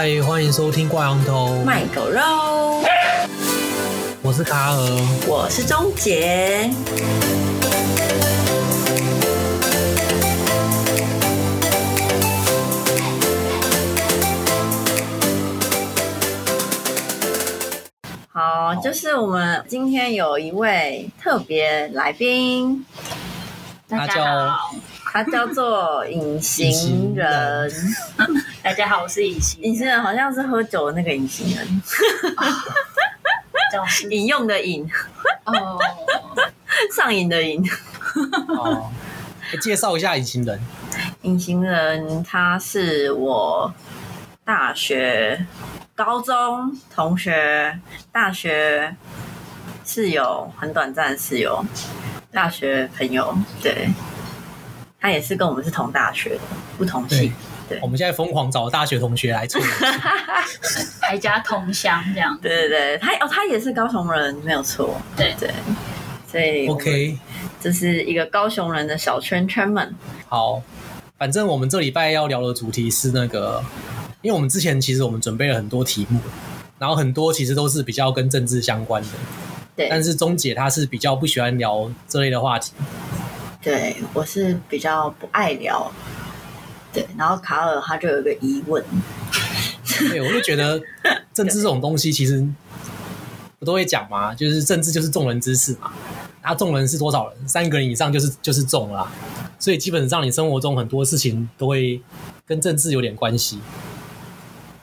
嗨，欢迎收听挂羊头卖狗肉。我是卡尔，我是钟杰。好，就是我们今天有一位特别来宾，大家好。他叫做隐形人，大家好，我是隐形。隐形人好像是喝酒的那个隐形人，饮用的饮哦，上瘾的瘾哦。介绍一下隐形人。隐形人他是我大学、高中同学，大学室友，很短暂的室友，大学朋友，对。他也是跟我们是同大学的，不同系。对，我们现在疯狂找大学同学来凑，还加同乡这样。对对对，他哦，他也是高雄人，没有错。对对，所以 OK，这是一个高雄人的小圈圈们。好，反正我们这礼拜要聊的主题是那个，因为我们之前其实我们准备了很多题目，然后很多其实都是比较跟政治相关的。对，但是钟姐她是比较不喜欢聊这类的话题。对，我是比较不爱聊，对，然后卡尔他就有个疑问，对，我就觉得 政治这种东西，其实我都会讲嘛，就是政治就是众人之事嘛，那众人是多少人？三个人以上就是就是众了，所以基本上你生活中很多事情都会跟政治有点关系，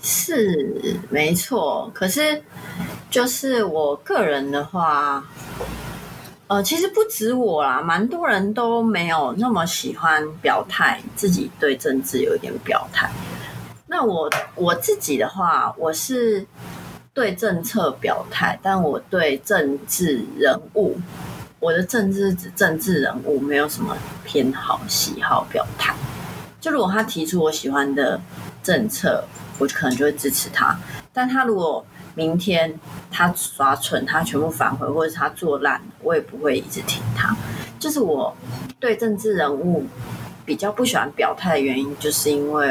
是没错，可是就是我个人的话。呃，其实不止我啦，蛮多人都没有那么喜欢表态，自己对政治有一点表态。那我我自己的话，我是对政策表态，但我对政治人物，我的政治政治人物没有什么偏好喜好表态。就如果他提出我喜欢的政策，我可能就会支持他。但他如果明天他耍蠢，他全部返回，或者他做烂，我也不会一直听他。就是我对政治人物比较不喜欢表态的原因，就是因为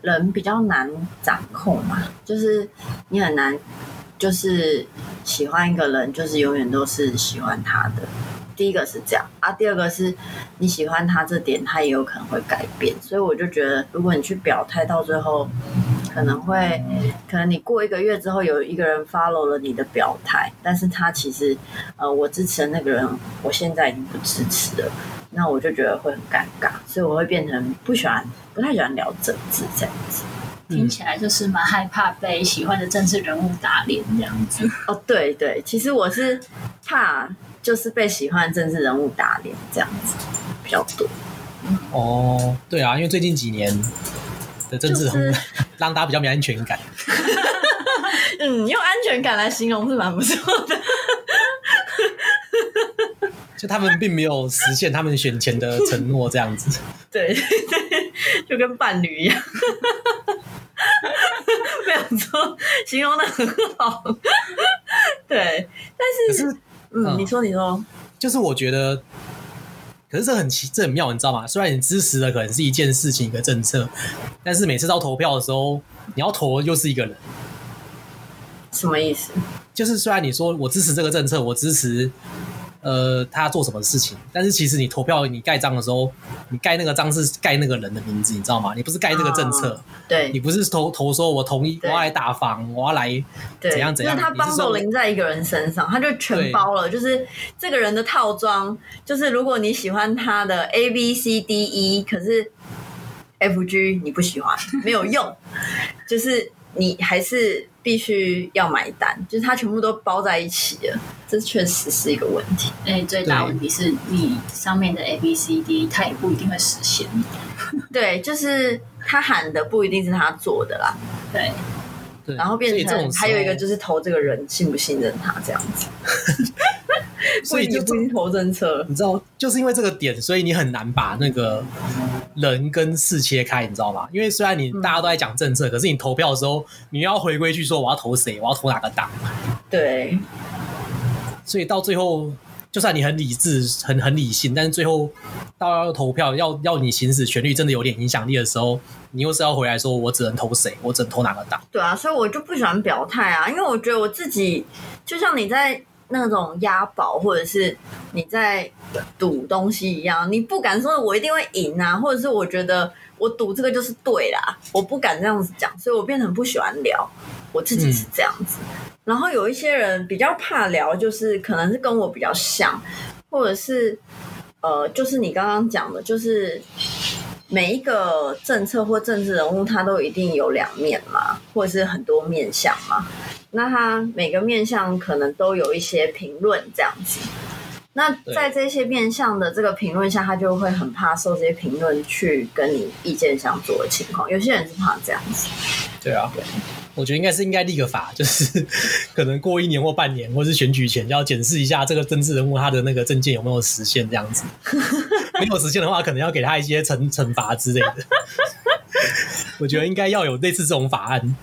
人比较难掌控嘛，就是你很难，就是喜欢一个人，就是永远都是喜欢他的。第一个是这样啊，第二个是你喜欢他这点，他也有可能会改变。所以我就觉得，如果你去表态，到最后。可能会，可能你过一个月之后，有一个人 follow 了你的表态，但是他其实，呃，我支持的那个人，我现在已经不支持了，那我就觉得会很尴尬，所以我会变成不喜欢，不太喜欢聊政治这样子。听起来就是蛮害怕被喜欢的政治人物打脸这样子。哦，对对，其实我是怕就是被喜欢的政治人物打脸这样子比较多。哦，对啊，因为最近几年。的政治人物 让大家比较没安全感。嗯，用安全感来形容是蛮不错的。就他们并没有实现他们选前的承诺，这样子。对对，就跟伴侣一样。没有错，形容的很好。对，但是，是嗯，嗯，你说，你说，就是我觉得。可是这很奇，这很妙，你知道吗？虽然你支持的可能是一件事情、一个政策，但是每次到投票的时候，你要投的又是一个人。什么意思？就是虽然你说我支持这个政策，我支持。呃，他做什么事情？但是其实你投票、你盖章的时候，你盖那个章是盖那个人的名字，你知道吗？你不是盖这个政策。哦、对，你不是投投说我同意，我要来打房，我要来怎样怎样。因为他帮手淋在一个人身上，他就全包了，就是这个人的套装。就是如果你喜欢他的 A B C D E，可是 F G 你不喜欢，没有用，就是你还是。必须要买单，就是它全部都包在一起了，这确实是一个问题。哎，最大问题是你上面的 A B C D，它也不一定会实现。对，就是他喊的不一定是他做的啦。对，对，然后变成还有一个就是投这个人信不信任他这样子。所以你不一定投政策，你知道，就是因为这个点，所以你很难把那个。人跟事切开，你知道吗？因为虽然你大家都在讲政策，嗯，可是你投票的时候，你要回归去说我要投谁，我要投哪个党。对，所以到最后就算你很理智、很很理性，但是最后到要投票、要要你行使权利，真的有点影响力的时候，你又是要回来说，我只能投谁？我只能投哪个党？对啊，所以我就不喜欢表态啊，因为我觉得我自己就像你在那种押宝，或者是你在赌东西一样，你不敢说我一定会赢啊，或者是我觉得我赌这个就是对啦，我不敢这样子讲，所以我变成不喜欢聊。我自己是这样子，嗯、然后有一些人比较怕聊，就是可能是跟我比较像，或者是呃，就是你刚刚讲的，就是每一个政策或政治人物，他都一定有两面嘛，或者是很多面相嘛。那他每个面相可能都有一些评论这样子。那在这些面向的这个评论下，他就会很怕受这些评论去跟你意见相左的情况。有些人是怕这样子。对啊。对。我觉得应该是应该立个法，就是 可能过一年或半年，或是选举前，就要检视一下这个政治人物他的那个证件有没有实现这样子。没有实现的话，可能要给他一些惩惩罚之类的。我觉得应该要有类似这种法案。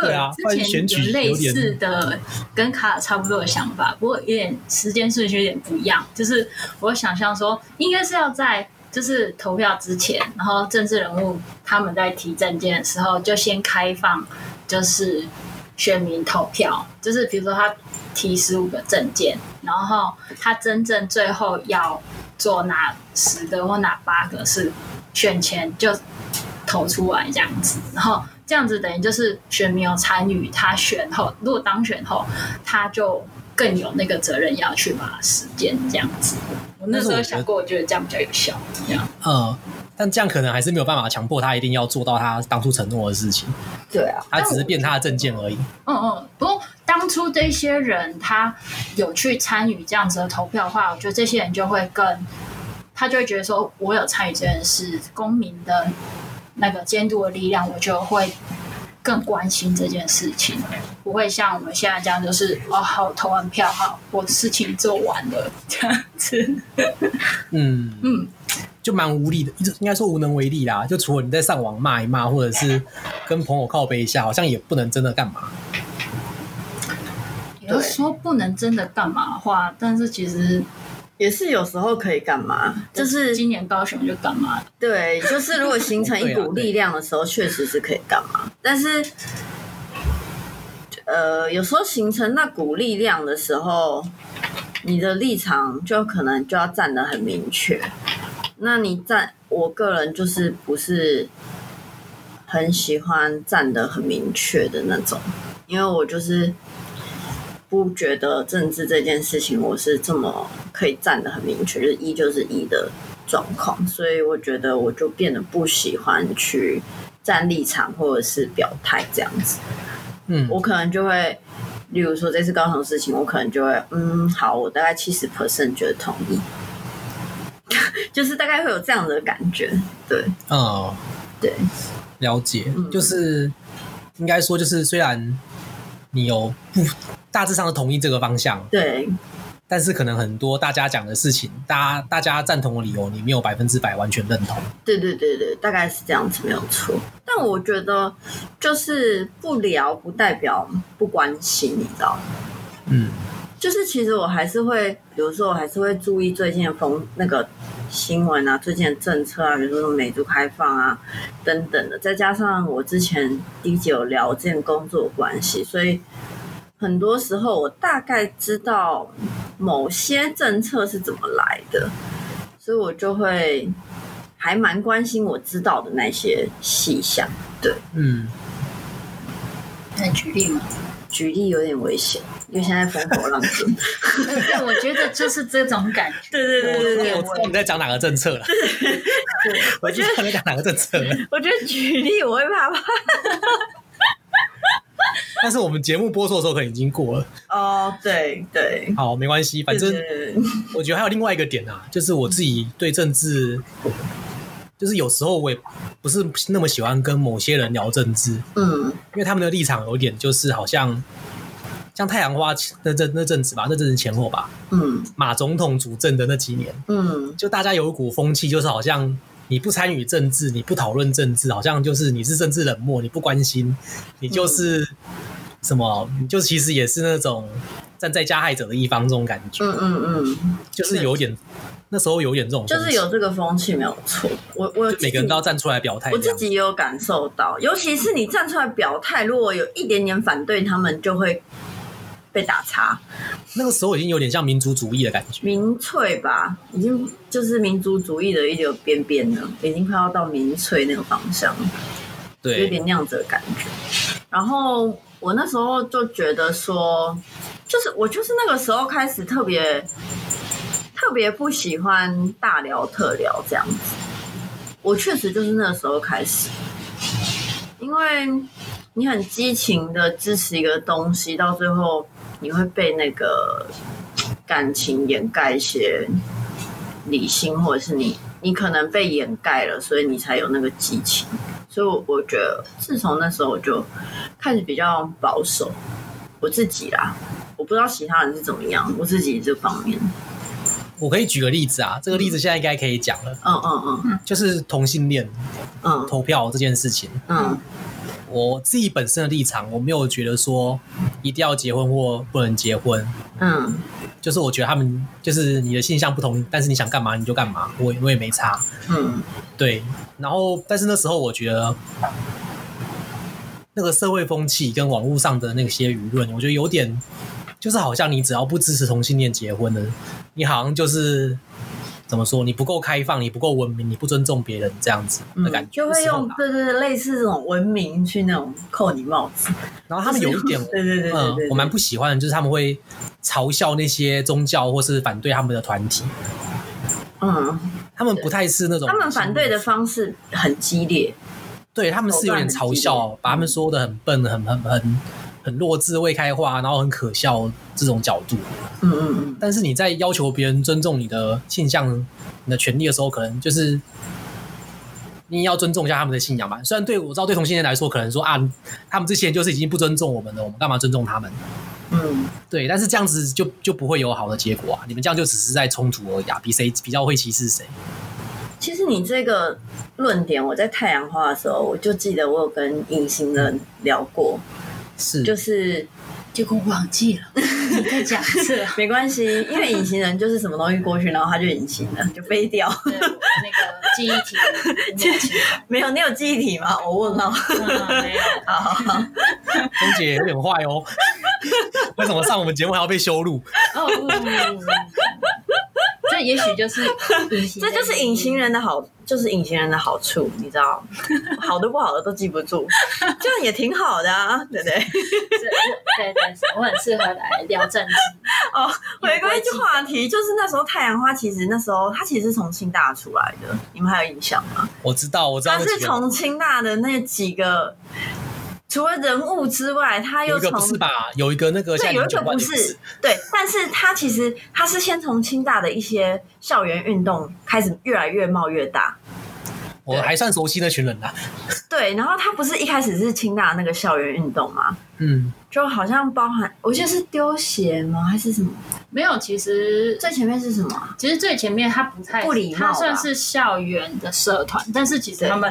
对啊，之前有类似的跟卡尔差不多的想法，不过有点时间顺序有点不一样。就是我想象说，应该是要在就是投票之前，然后政治人物他们在提政见的时候，就先开放。就是选民投票，就是比如说他提十五个证件，然后他真正最后要做哪十个或哪八个是选前就投出来这样子，然后这样子等于就是选民有参与，他选后如果当选后，他就更有那个责任要去把它实践这样子。我那时候想过，我觉得这样比较有效，这样。嗯。但这样可能还是没有办法强迫他一定要做到他当初承诺的事情。对啊，他只是变他的证件而已。嗯嗯，不过当初这些人他有去参与这样子的投票的话，我觉得这些人就会更，他就会觉得说，我有参与这件事，公民的那个监督的力量，我就会更关心这件事情，不会像我们现在这样，就是哦，好，投完票，好，我事情做完了这样子。嗯 嗯。就蛮无力的，应该说无能为力啦。就除了你在上网骂一骂，或者是跟朋友靠背一下，好像也不能真的干嘛。有说不能真的干嘛的话，但是其实也是有时候可以干嘛。就是今年高雄就干嘛。对，就是如果形成一股力量的时候，确实是可以干嘛。但是，呃，有时候形成那股力量的时候，你的立场就可能就要站得很明确。那你站，我个人就是不是很喜欢站得很明确的那种，因为我就是不觉得政治这件事情我是这么可以站得很明确，就是一就是一的状况，所以我觉得我就变得不喜欢去站立场或者是表态这样子。嗯，我可能就会，例如说这次高雄的事情，我可能就会，嗯，好，我大概七十 percent 觉得同意。就是大概会有这样的感觉，对，哦，对，了解，嗯、就是应该说，就是虽然你有不大致上的同意这个方向，对，但是可能很多大家讲的事情，大家大家赞同的理由，你没有百分之百完全认同，对对对对，大概是这样子，没有错。但我觉得，就是不聊不代表不关心，你知道吗？嗯。就是其实我还是会，比如说我还是会注意最近的风那个新闻啊，最近的政策啊，比如说美猪开放啊等等的，再加上我之前第一集有聊这件工作关系，所以很多时候我大概知道某些政策是怎么来的，所以我就会还蛮关心我知道的那些细项。对，嗯，能举例吗？举例有点危险。因为现在风口浪尖，对，我觉得就是这种感觉。对对对对对，我知道你在讲哪个政策了。对，我觉得你在讲哪个政策了。我觉得举例我会怕怕。但是我们节目播出的时候可能已经过了。哦，对对。好，没关系，反正我觉得还有另外一个点啊，就是我自己对政治，就是有时候我也不是那么喜欢跟某些人聊政治。嗯，因为他们的立场有点就是好像。像太阳花那阵那阵子吧，那阵子前后吧，嗯，马总统主政的那几年，嗯，就大家有一股风气，就是好像你不参与政治，你不讨论政治，好像就是你是政治冷漠，你不关心，你就是什么，你就其实也是那种站在加害者的一方这种感觉。嗯嗯嗯，就是有点那时候有点这种，就是有这个风气没有错。我我每个人都要站出来表态，我自己也有感受到，尤其是你站出来表态，如果有一点点反对，他们就会被打叉。那个时候已经有点像民族主义的感觉，民粹吧，已经就是民族主义的一个边边了，已经快要到民粹那个方向，对，有点那样子的感觉。然后我那时候就觉得说，就是我就是那个时候开始特别特别不喜欢大聊特聊这样子。我确实就是那个时候开始，因为你很激情的支持一个东西，到最后你会被那个感情掩盖一些理性，或者是你你可能被掩盖了，所以你才有那个激情。所以，我我觉得，自从那时候我就开始比较保守，我自己啦，我不知道其他人是怎么样，我自己这方面，我可以举个例子啊，这个例子现在应该可以讲了，嗯嗯嗯，就是同性恋，嗯，投票这件事情，嗯，我自己本身的立场，我没有觉得说一定要结婚或不能结婚，嗯。就是我觉得他们就是你的性向不同，但是你想干嘛你就干嘛，我我也没差。嗯，对。然后，但是那时候我觉得那个社会风气跟网络上的那些舆论，我觉得有点，就是好像你只要不支持同性恋结婚的，你好像就是。怎么说？你不够开放，你不够文明，你不尊重别人，这样子的感觉，嗯、就会用对对对，类似这种文明去那种扣你帽子。然后他们有一点，对，对，对，对，对，我蛮不喜欢的，就是他们会嘲笑那些宗教或是反对他们的团体。嗯，他们不太是那种，他们反对的方式很激烈，对他们是有点嘲笑，把他们说的很笨，很很很。很弱智、未开化，然后很可笑这种角度。嗯嗯嗯。但是你在要求别人尊重你的性向、你的权利的时候，可能就是你要尊重一下他们的信仰吧。虽然对我知道，对同性恋来说，可能说啊，他们之前就是已经不尊重我们了，我们干嘛尊重他们？嗯，对。但是这样子就就不会有好的结果啊！你们这样就只是在冲突而已啊，比谁比较会歧视谁。其实你这个论点，我在太阳花的时候，我就记得我有跟隐形人聊过。是，就是，结果忘记了。你再讲一次，没关系，因为隐形人就是什么东西过去，然后他就隐形了，就飞掉。对，那个记忆体 没有，你有记忆体吗？我问号、嗯。没有。好好好，钟姐有点坏哦。为什么上我们节目还要被羞辱？哦。这也许就是，这就是隐形人的好，就是隐形人的好处，你知道，好的不好的都记不住，这样也挺好的啊，对不对？对对，我很适合来聊政治。哦，回归一句话题，就是那时候太阳花其实那时候它其实是从清大出来的，你们还有印象吗？我知道，我知道，它是从清大的那几个。除了人物之外，他又从有一个不是吧？有一个那个对，有一个不是对，但是他其实他是先从清大的一些校园运动开始，越来越冒越大。我还算熟悉那群人呐。对，然后他不是一开始是清大那个校园运动吗？嗯，就好像包含，我记得是丢鞋吗？还是什么？没有，其实最前面是什么？其实最前面他不太不礼貌，他算是校园的社团，但是其实他们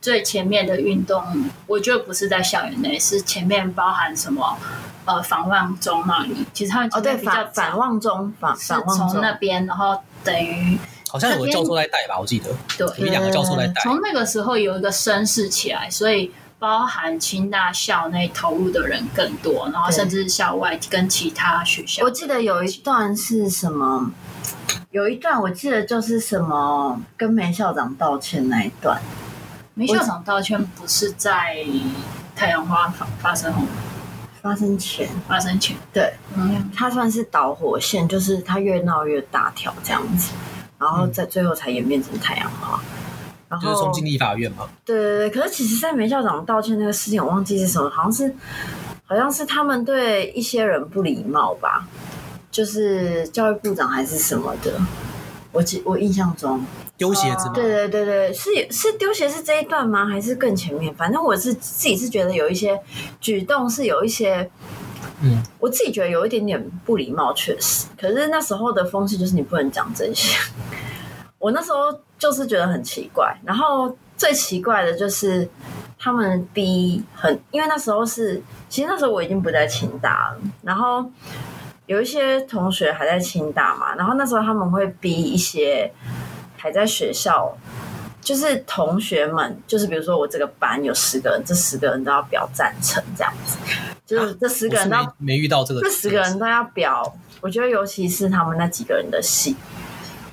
最前面的运动，我觉得不是在校园内，是前面包含什么？呃，反望中那里，其实他们哦对，反反望中反反望中那边，然后等于。好像有个教授在带吧，我记得。对，有两个教授在带。从那个时候有一个声势起来，所以包含清大校内投入的人更多，然后甚至校外跟其他学校。我记得有一段是什么？有一段我记得就是什么跟梅校长道歉那一段。梅校长道歉不是在太阳花发发生后，发生前，发生前。对，嗯，他算是导火线，就是他越闹越大条这样子。然后在最后才演变成太阳花，然后就是冲进立法院嘛。对对对，可是其实，在梅校长道歉那个事情，我忘记是什么，好像是好像是他们对一些人不礼貌吧，就是教育部长还是什么的，我记我印象中丢鞋子吗？对对对对，是是丢鞋是这一段吗？还是更前面？反正我是自己是觉得有一些举动是有一些。嗯，我自己觉得有一点点不礼貌，确实。可是那时候的风气就是你不能讲这些。我那时候就是觉得很奇怪。然后最奇怪的就是他们逼很，因为那时候是，其实那时候我已经不在清大了。然后有一些同学还在清大嘛，然后那时候他们会逼一些还在学校，就是同学们，就是比如说我这个班有十个人，这十个人都要表赞成这样子，就是这十个人都、啊、没，没遇到这个，这十个人都要表。我觉得尤其是他们那几个人的戏，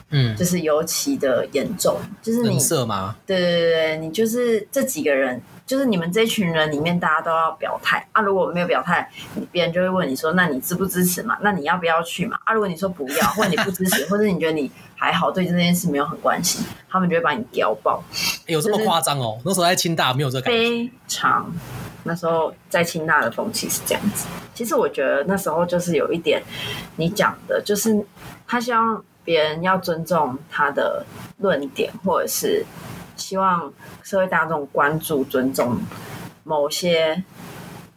嗯，就是尤其的严重，就是你色吗？对对对对，你就是这几个人。就是你们这群人里面，大家都要表态啊！如果没有表态，别人就会问你说：“那你支不支持嘛？那你要不要去嘛？”啊！如果你说不要，或者你不支持，或者你觉得你还好，对这件事没有很关心，他们就会把你屌爆。有这么夸张哦？那时候在清大没有这感觉。非常，那时候在清大的风气是这样子。其实我觉得那时候就是有一点你讲的，就是他希望别人要尊重他的论点，或者是。希望社会大众关注、尊重某些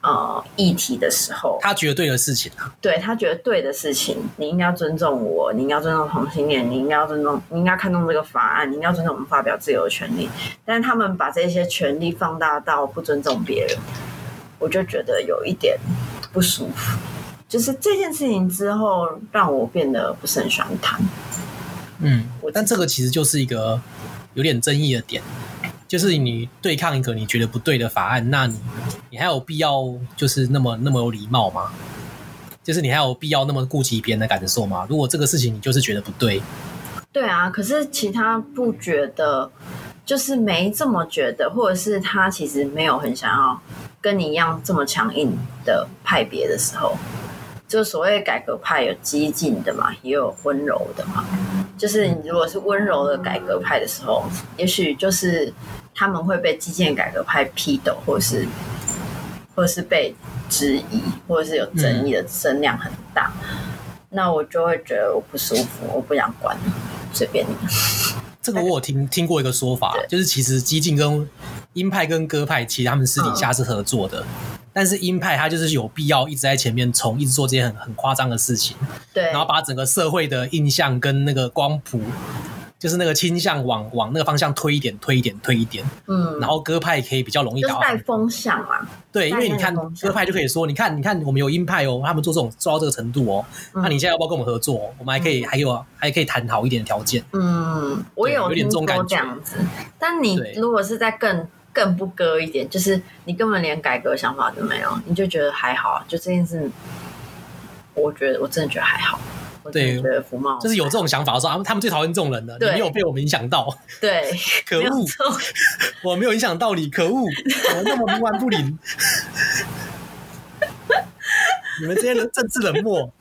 呃议题的时候，他觉得对的事情啊，对他觉得对的事情，你应该要尊重我，你应该尊重同性恋，你应该要尊重，你应该看重这个法案，你应该要尊重我们发表自由的权利。但是他们把这些权利放大到不尊重别人，我就觉得有一点不舒服。就是这件事情之后，让我变得不是很喜欢谈。嗯，但这个其实就是一个。有点争议的点，就是你对抗一个你觉得不对的法案，那你你还有必要就是那么那么有礼貌吗？就是你还有必要那么顾及别人的感受吗？如果这个事情你就是觉得不对，对啊，可是其他不觉得，就是没这么觉得，或者是他其实没有很想要跟你一样这么强硬的派别的时候。就所谓改革派有激进的嘛，也有温柔的嘛。就是你如果是温柔的改革派的时候，也许就是他们会被激进改革派批斗，或者是或者是被质疑，或者是有争议的声量很大。嗯、那我就会觉得我不舒服，我不想管，随便你。这个我有听听过一个说法，就是其实激进跟鹰派跟鸽派，其实他们私底下是合作的。嗯但是鹰派他就是有必要一直在前面冲，一直做这些很很夸张的事情，对，然后把整个社会的印象跟那个光谱，就是那个倾向往往那个方向推一点，推一点，推一点，嗯，然后鸽派可以比较容易打带风向啊，对，因为你看鸽派就可以说，你看，你看我们有鹰派哦，他们做这种做到这个程度哦，嗯、那你现在要不要跟我们合作？我们还可以，嗯、还有还可以谈好一点的条件，嗯，我有有点这样子，但你如果是在更。更不割一点，就是你根本连改革想法都没有，你就觉得还好，就这件事，我觉得我真的觉得还好。对，觉得福茂就是有这种想法的时候，他们最讨厌这种人的。对你没有被我们影响到，对，可恶，我没有影响到你，可恶，我那么冥顽不灵。你们这些人政治冷漠，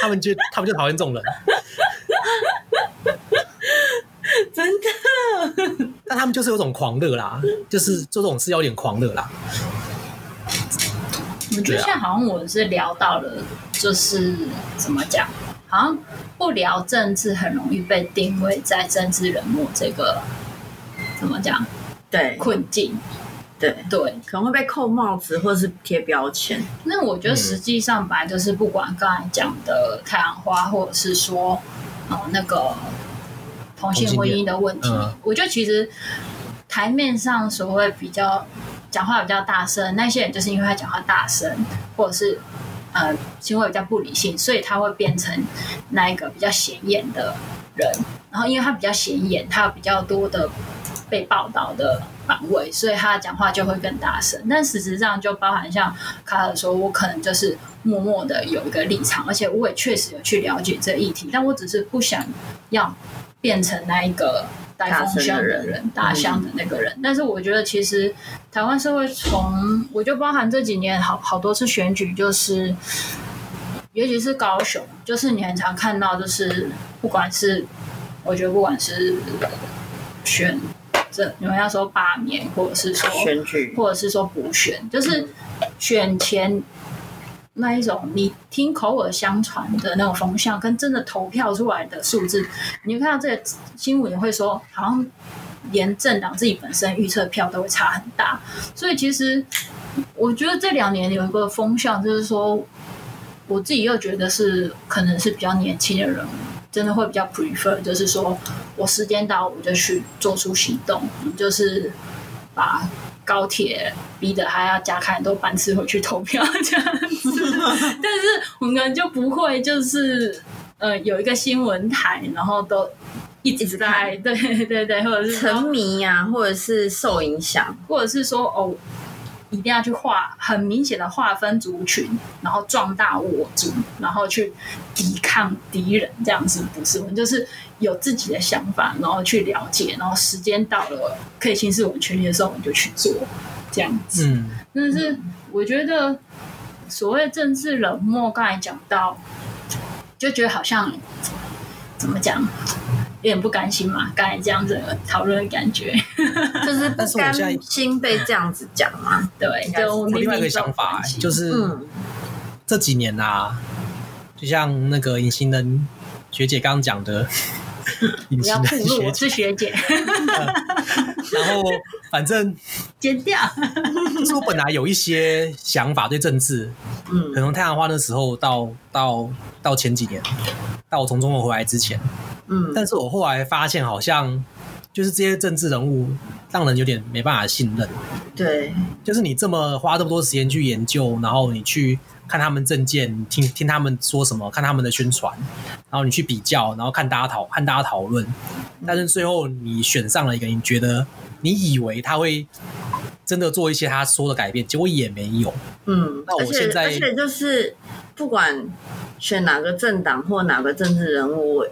他们就他们就讨厌这种人。真的，但他们就是有种狂热啦，就是做这种事要有点狂热啦。我觉得现在好像我是聊到了，就是怎么讲，好像不聊政治很容易被定位在政治冷漠这个怎么讲？对，困境，对对，可能会被扣帽子或者是贴标签。那我觉得实际上本来就是不管刚才讲的太阳花，或者是说哦那个。同性婚姻的问题，嗯、我觉得其实台面上所谓比较讲话比较大声，那些人就是因为他讲话大声，或者是呃行为比较不理性，所以他会变成那一个比较显眼的人。然后因为他比较显眼，他有比较多的被报道的版位，所以他讲话就会更大声。但事实上就包含像卡尔说，我可能就是默默的有一个立场，而且我也确实有去了解这议题，但我只是不想要。变成那一个带风向的人，大象的那个人。但是我觉得，其实台湾社会从，我就包含这几年好好多次选举，就是尤其是高雄，就是你很常看到，就是不管是我觉得不管是选这你们要说罢免，或者是说选举，或者是说补选，就是选前。那一种你听口耳相传的那种风向，跟真的投票出来的数字，你看到这个新闻也会说，好像连政党自己本身预测票都会差很大。所以其实我觉得这两年有一个风向，就是说我自己又觉得是可能是比较年轻的人，真的会比较 prefer，就是说我时间到我就去做出行动，就是把高铁逼得还要加开很多班次回去投票这样。但是我们可能就不会，就是呃，有一个新闻台，然后都一直在，对对对，或者是沉迷啊，或者是受影响，或者是说哦。一定要去划很明显的划分族群，然后壮大我族，然后去抵抗敌人，这样子不是？我们就是有自己的想法，然后去了解，然后时间到了可以行使我们权利的时候，我们就去做，这样子。嗯，但是我觉得所谓政治冷漠，刚才讲到，就觉得好像怎么讲？有点不甘心嘛，刚才这样子讨论的感觉，就是不甘心被这样子讲嘛。对，就我另外一个想法，就是、嗯、这几年啊，就像那个隐形人学姐刚刚讲的，不要暴露我是学姐，然后反正剪掉，就 是我本来有一些想法对政治，嗯，可能太阳花的时候到到到前几年，到我从中国回来之前。嗯，但是我后来发现，好像就是这些政治人物让人有点没办法信任。对，就是你这么花这么多时间去研究，然后你去看他们证件，听听他们说什么，看他们的宣传，然后你去比较，然后看大家讨看大家讨论，但是最后你选上了一个，你觉得你以为他会真的做一些他说的改变，结果也没有。嗯，那我现在而且，而且就是不管选哪个政党或哪个政治人物。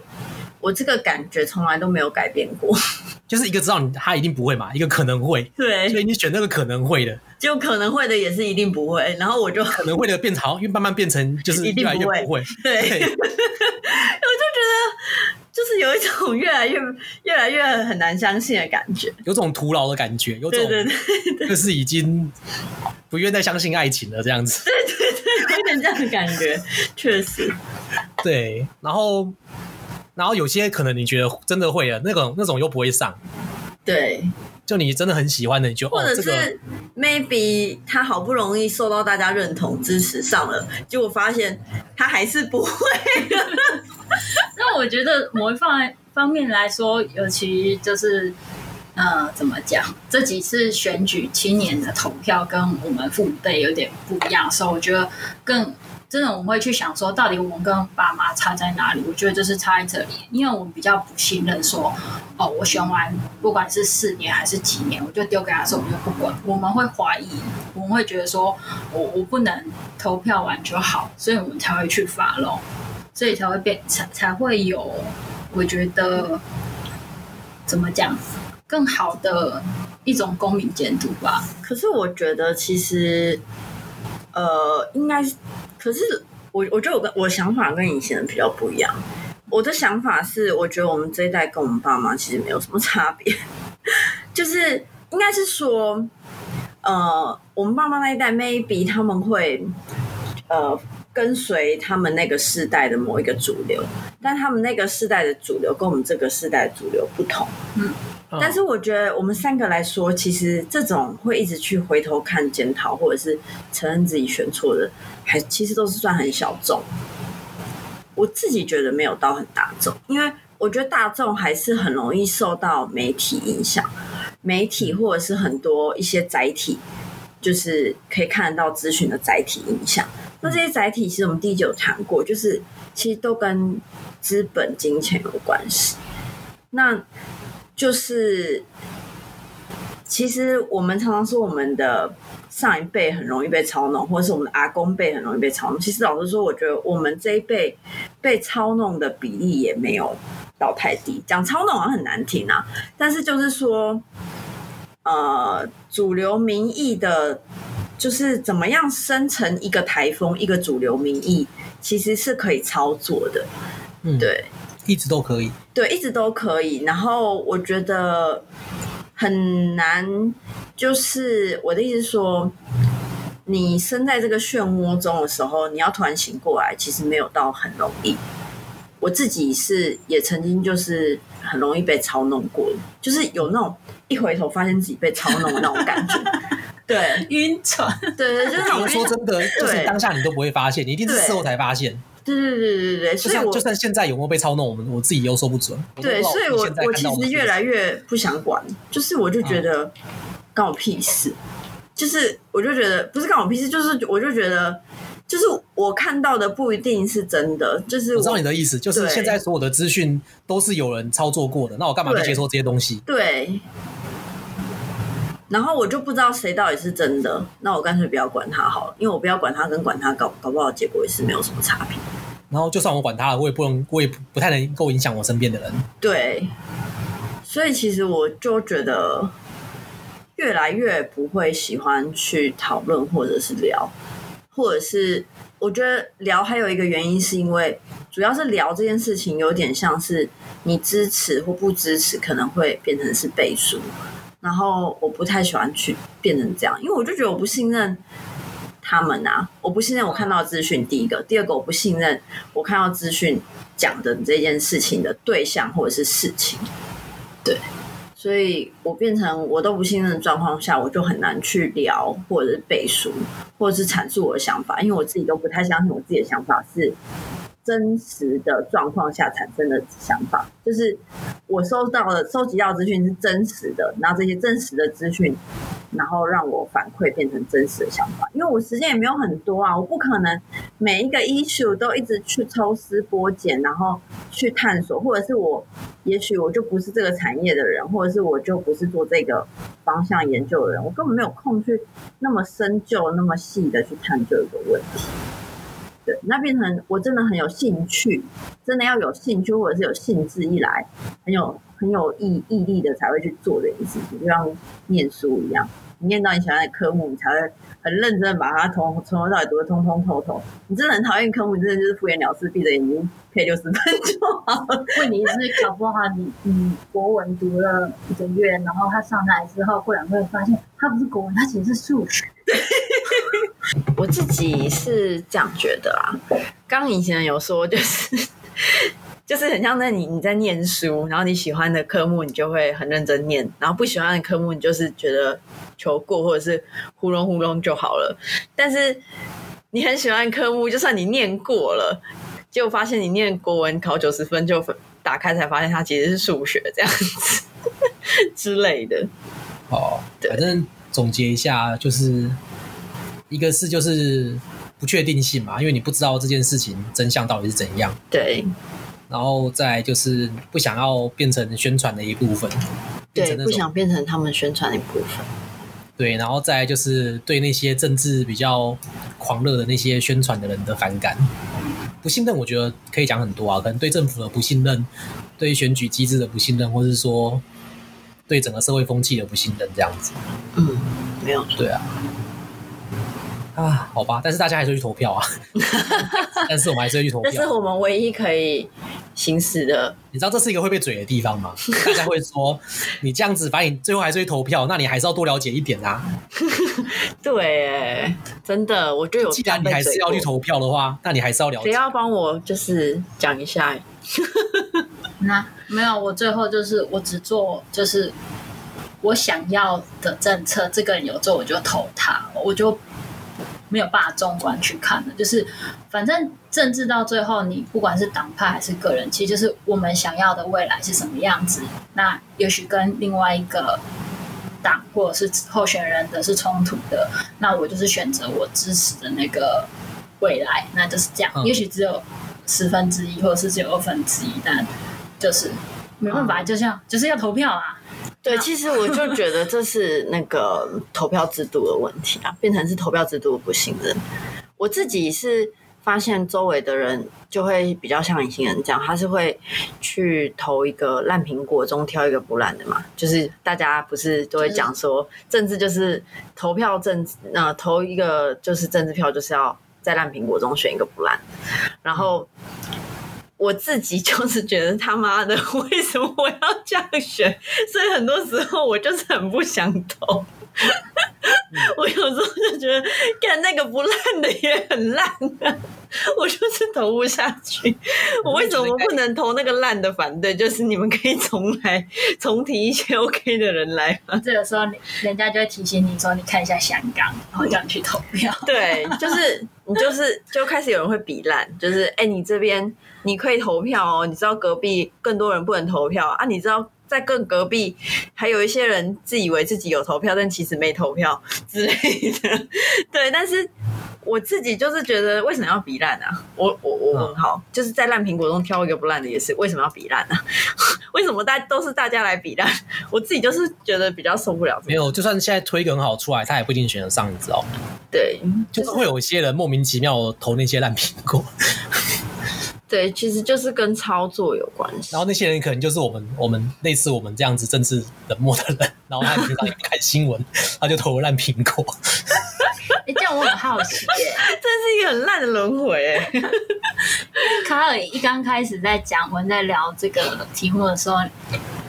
我这个感觉从来都没有改变过，就是一个知道你他一定不会嘛，一个可能会，对，所以你选那个可能会的，就可能会的也是一定不会，然后我就可能会的变潮，因为慢慢变成就是越来越不会，对，种越来越越来越很难相信的感觉，有种徒劳的感觉，有种就是已经不愿再相信爱情了这样子，对对对，有点这样的感觉，确实，对，然后。然后有些可能你觉得真的会了，那种那种又不会上。对，就你真的很喜欢的，你就或者是、maybe 他好不容易受到大家认同支持上了，结果发现他还是不会。那我觉得某一方方面来说，尤其就是呃，怎么讲？这几次选举青年的投票跟我们父母辈有点不一样，所以我觉得更。真的，我们会去想说，到底我们跟爸妈差在哪里？我觉得就是差在这里，因为我们比较不信任说，哦，我选完不管是四年还是几年，我就丢给他说，我就不管。我们会怀疑，我们会觉得说，我我不能投票完就好，所以我们才会去发咯所以才会变才才会有，我觉得怎么讲，更好的一种公民监督吧。可是我觉得其实，呃，应该是。可是我我觉得我跟我想法跟以前的比较不一样。我的想法是，我觉得我们这一代跟我们爸妈其实没有什么差别，就是应该是说，呃，我们爸妈那一代 maybe 他们会呃跟随他们那个世代的某一个主流，但他们那个世代的主流跟我们这个世代的主流不同，嗯。但是我觉得我们三个来说，其实这种会一直去回头看检讨，或者是承认自己选错的，还其实都是算很小众。我自己觉得没有到很大众，因为我觉得大众还是很容易受到媒体影响，媒体或者是很多一些载体，就是可以看得到资讯的载体影响。那这些载体其实我们第一集有谈过，就是其实都跟资本、金钱有关系。那就是，其实我们常常说我们的上一辈很容易被操弄，或者是我们的阿公辈很容易被操弄。其实老实说，我觉得我们这一辈被操弄的比例也没有到太低。讲操弄好像很难听啊，但是就是说，呃，主流民意的，就是怎么样生成一个台风，一个主流民意，其实是可以操作的。嗯，对。一直都可以，对，一直都可以。然后我觉得很难，就是我的意思说，你身在这个漩涡中的时候，你要突然醒过来，其实没有到很容易。我自己是也曾经就是很容易被操弄过，就是有那种一回头发现自己被操弄的那种感觉，对，晕船，对对，就是我说真的，就是当下你都不会发现，你一定是事后才发现。对对对对对，所以我就算现在有没有被操弄，我们我自己又说不准。对，所以我我其实越来越不想管，就是我就觉得关我屁事，就是我就觉得不是关我屁事，就是我就觉得就是我看到的不一定是真的，就是我，我知道你的意思，就是现在所有的资讯都是有人操作过的，那我干嘛去接受这些东西？对。然后我就不知道谁到底是真的，那我干脆不要管他好了，因为我不要管他，跟管他搞搞不好结果也是没有什么差别。然后就算我管他了，我也不能，我也不太能够影响我身边的人。对。所以其实我就觉得越来越不会喜欢去讨论或者是聊，或者是我觉得聊还有一个原因是因为主要是聊这件事情有点像是你支持或不支持可能会变成是背书，然后我不太喜欢去变成这样，因为我就觉得我不信任他们啊，我不信任我看到资讯，第一个，第二个我不信任我看到资讯讲的这件事情的对象或者是事情。对，所以我变成我都不信任的状况下，我就很难去聊，或者是背书，或者是阐述我的想法，因为我自己都不太相信我自己的想法是真实的状况下产生的想法，就是我收到的、收集到资讯是真实的，然后这些真实的资讯，然后让我反馈变成真实的想法。因为我时间也没有很多啊，我不可能每一个 issue 都一直去抽丝剥茧，然后去探索，或者是我也许我就不是这个产业的人，或者是我就不是做这个方向研究的人，我根本没有空去那么深究、那么细的去探究一个问题。对，那变成我真的很有兴趣，真的要有兴趣或者是有兴致一来，很有很有毅毅力的才会去做这件事情，就像念书一样，你念到你喜欢的科目，你才会很认真的把它从从头到尾读的通通透透。你真的很讨厌科目，你真的就是敷衍了事，闭着眼睛背六十分就好了。问题是搞不好你你国文读了一个月，然后他上台之后过两个月发现他不是国文，他其实是数学。我自己是这样觉得啊，刚以前有说就是 就是很像在你你在念书，然后你喜欢的科目你就会很认真念，然后不喜欢的科目你就是觉得求过或者是糊弄糊弄就好了。但是你很喜欢科目，就算你念过了，结果发现你念国文考九十分，就打开才发现它其实是数学这样子之类的。哦，反正总结一下就是。一个是就是不确定性嘛，因为你不知道这件事情真相到底是怎样。对。然后再就是不想要变成宣传的一部分。对，不想变成他们宣传的一部分。对，然后再就是对那些政治比较狂热的那些宣传的人的反感。不信任，我觉得可以讲很多啊，可能对政府的不信任，对选举机制的不信任，或是说对整个社会风气的不信任，这样子。嗯，没有。对啊。啊，好吧，但是大家还是会去投票啊。但是我们还是会去投票。这是我们唯一可以行使的。你知道这是一个会被嘴的地方吗？大家会说，你这样子，反正你最后还是去投票，那你还是要多了解一点啊。对，哎，真的，我就有。既然你还是要去投票的话，那你还是要了解。谁要帮我就是讲一下？那没有，我最后就是我只做就是我想要的政策，这个人有做我就投他，我就。没有办法纵观去看的，就是反正政治到最后，你不管是党派还是个人，其实就是我们想要的未来是什么样子。那也许跟另外一个党或者是候选人的是冲突的，那我就是选择我支持的那个未来，那就是这样。嗯、也许只有十分之一，或者是只有二分之一，但就是没办法，就像就是要投票啊。对，其实我就觉得这是那个 投票制度的问题啊，变成是投票制度的不信任。我自己是发现周围的人就会比较像隐形人这样，他是会去投一个烂苹果中挑一个不烂的嘛。就是大家不是都会讲说，政治就是投票政治，呃，投一个就是政治票，就是要在烂苹果中选一个不烂，然后。我自己就是觉得他妈的，为什么我要这样选？所以很多时候我就是很不想投。觉得，看那个不烂的也很烂啊，我就是投不下去。我为什么不能投那个烂的反对？就是你们可以重来，重提一些 OK 的人来吗？这个时候，人家就会提醒你说：“你看一下香港，然后叫你去投票。”对，就是你就是就开始有人会比烂，就是哎，你这边你可以投票哦，你知道隔壁更多人不能投票啊？你知道？在更隔壁，还有一些人自以为自己有投票，但其实没投票 之类的。对，但是我自己就是觉得，为什么要比烂啊？我我我问号，嗯、就是在烂苹果中挑一个不烂的，也是为什么要比烂啊？为什么大都是大家来比烂？我自己就是觉得比较受不了。没有，就算现在推一个很好出来，他也不一定选得上，你知道吗？对，就是会有一些人莫名其妙投那些烂苹果。对，其实就是跟操作有关系。然后那些人可能就是我们我们类似我们这样子政治冷漠的人，然后他平常也不看新闻，他就投烂苹果。哎、欸，这样我很好奇耶，这是一个很烂的轮回哎。因为卡尔一刚开始在讲，我们在聊这个题目的时候，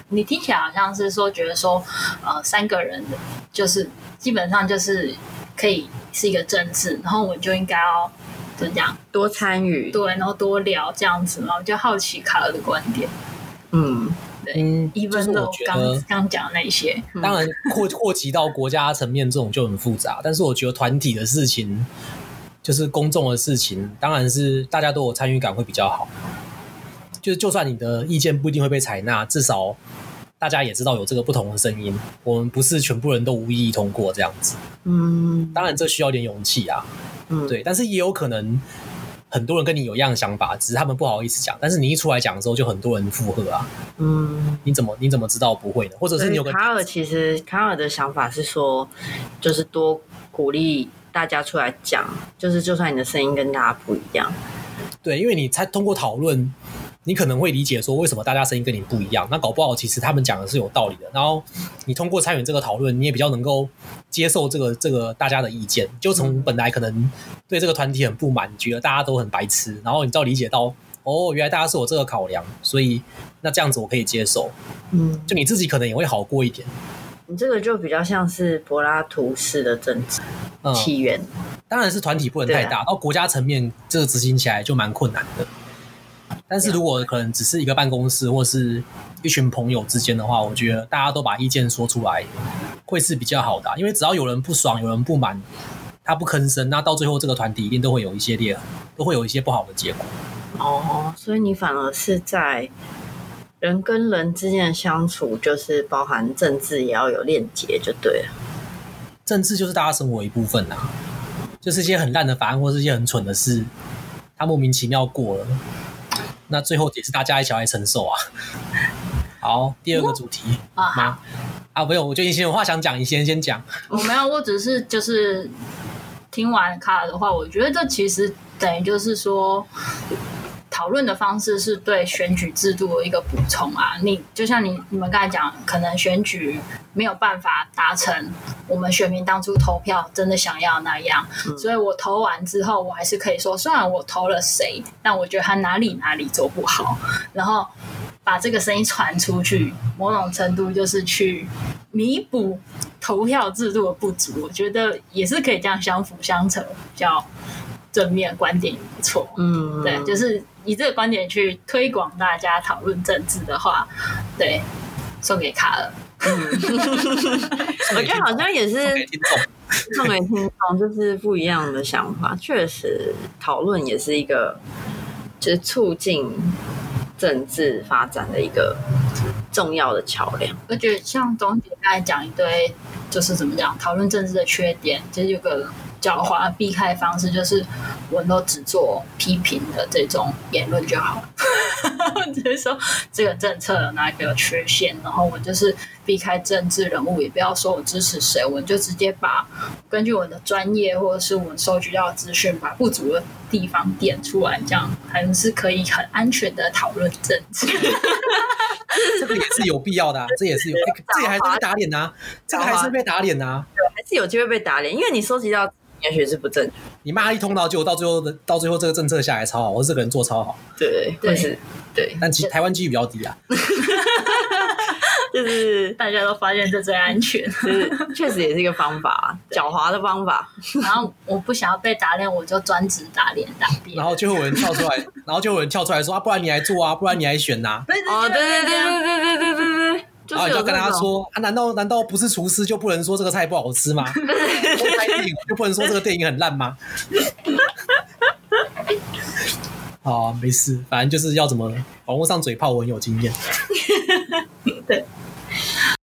你听起来好像是说觉得说，呃，三个人就是基本上就是可以是一个政治，然后我们就应该要。怎么讲？多参与，对，然后多聊这样子嘛，我就好奇卡尔的观点。嗯，对，一分钟刚刚讲那些，当然扩扩及到国家层面这种就很复杂。但是我觉得团体的事情，就是公众的事情，当然是大家都有参与感会比较好。就是就算你的意见不一定会被采纳，至少大家也知道有这个不同的声音。我们不是全部人都无异议通过这样子。嗯，当然这需要点勇气啊。嗯，对，但是也有可能很多人跟你有一样的想法，只是他们不好意思讲。但是你一出来讲的时候，就很多人附和啊。嗯，你怎么你怎么知道不会呢？或者是你有个卡尔，其实卡尔的想法是说，就是多鼓励大家出来讲，就是就算你的声音跟大家不一样，对，因为你才通过讨论。你可能会理解说，为什么大家声音跟你不一样？那搞不好其实他们讲的是有道理的。然后你通过参与这个讨论，你也比较能够接受这个这个大家的意见。就从本来可能对这个团体很不满，觉得大家都很白痴，然后你到理解到，哦，原来大家是有这个考量，所以那这样子我可以接受。嗯，就你自己可能也会好过一点。你这个就比较像是柏拉图式的政治起源，嗯，当然是团体不能太大，啊，到国家层面这个执行起来就蛮困难的。但是如果可能只是一个办公室或是一群朋友之间的话，我觉得大家都把意见说出来会是比较好的啊，因为只要有人不爽，有人不满，他不吭声，那到最后这个团体一定都会有一些裂痕，都会有一些不好的结果。哦，所以你反而是在人跟人之间的相处，就是包含政治也要有链接，就对了。政治就是大家生活一部分啊，就是一些很烂的法案或是一些很蠢的事，他莫名其妙过了。那最后也是大家一起来承受啊。好，第二个主题啊，啊，不用，我觉得你先有话想讲，你先先讲。我没有，我只是就是听完卡尔的话，我觉得这其实等于就是说。讨论的方式是对选举制度的一个补充啊！你就像你你们刚才讲，可能选举没有办法达成我们选民当初投票真的想要那样，嗯、所以我投完之后，我还是可以说，虽然我投了谁，但我觉得他哪里哪里做不好，然后把这个声音传出去，某种程度就是去弥补投票制度的不足。我觉得也是可以这样相辅相成，比较正面观点也不错。嗯，对，就是。以这个观点去推广大家讨论政治的话，对，送给卡尔。嗯，我觉得好像也是送给听众，就是不一样的想法。确实，讨论也是一个，就是促进政治发展的一个重要的桥梁。我觉得像总姐刚才讲一堆，就是怎么讲讨论政治的缺点，就是有个。狡猾避开方式就是，我们都只做批评的这种言论就好了。只是说这个政策有哪个缺陷，然后我就是避开政治人物，也不要说我支持谁，我就直接把根据我的专业或者是我们收集到的资讯，把不足的地方点出来，这样还是可以很安全的讨论政治。这个也是有必要的、啊，这也是有，欸、这也还是被打脸呐、啊，这个还是被打脸呐、啊，还是有机会被打脸，因为你收集到。也许是不正确，你骂一通道，结果到最后的到最后这个政策下来超好，或者这个人做超好，对，对，是，对，但其实台湾机率比较低啊，就是 大家都发现这最安全，就是确实也是一个方法，狡猾的方法。然后我不想要被打脸，我就专职打脸打脸，然后就会有人跳出来，然后就有人跳出来说啊，不然你来做啊，不然你来选呐、啊，哦，对对对对对对对对对。然后你就跟他说啊，难道难道不是厨师就不能说这个菜不好吃吗？拍 电影就不能说这个电影很烂吗？好啊，没事，反正就是要怎么网络上嘴炮，我很有经验。对。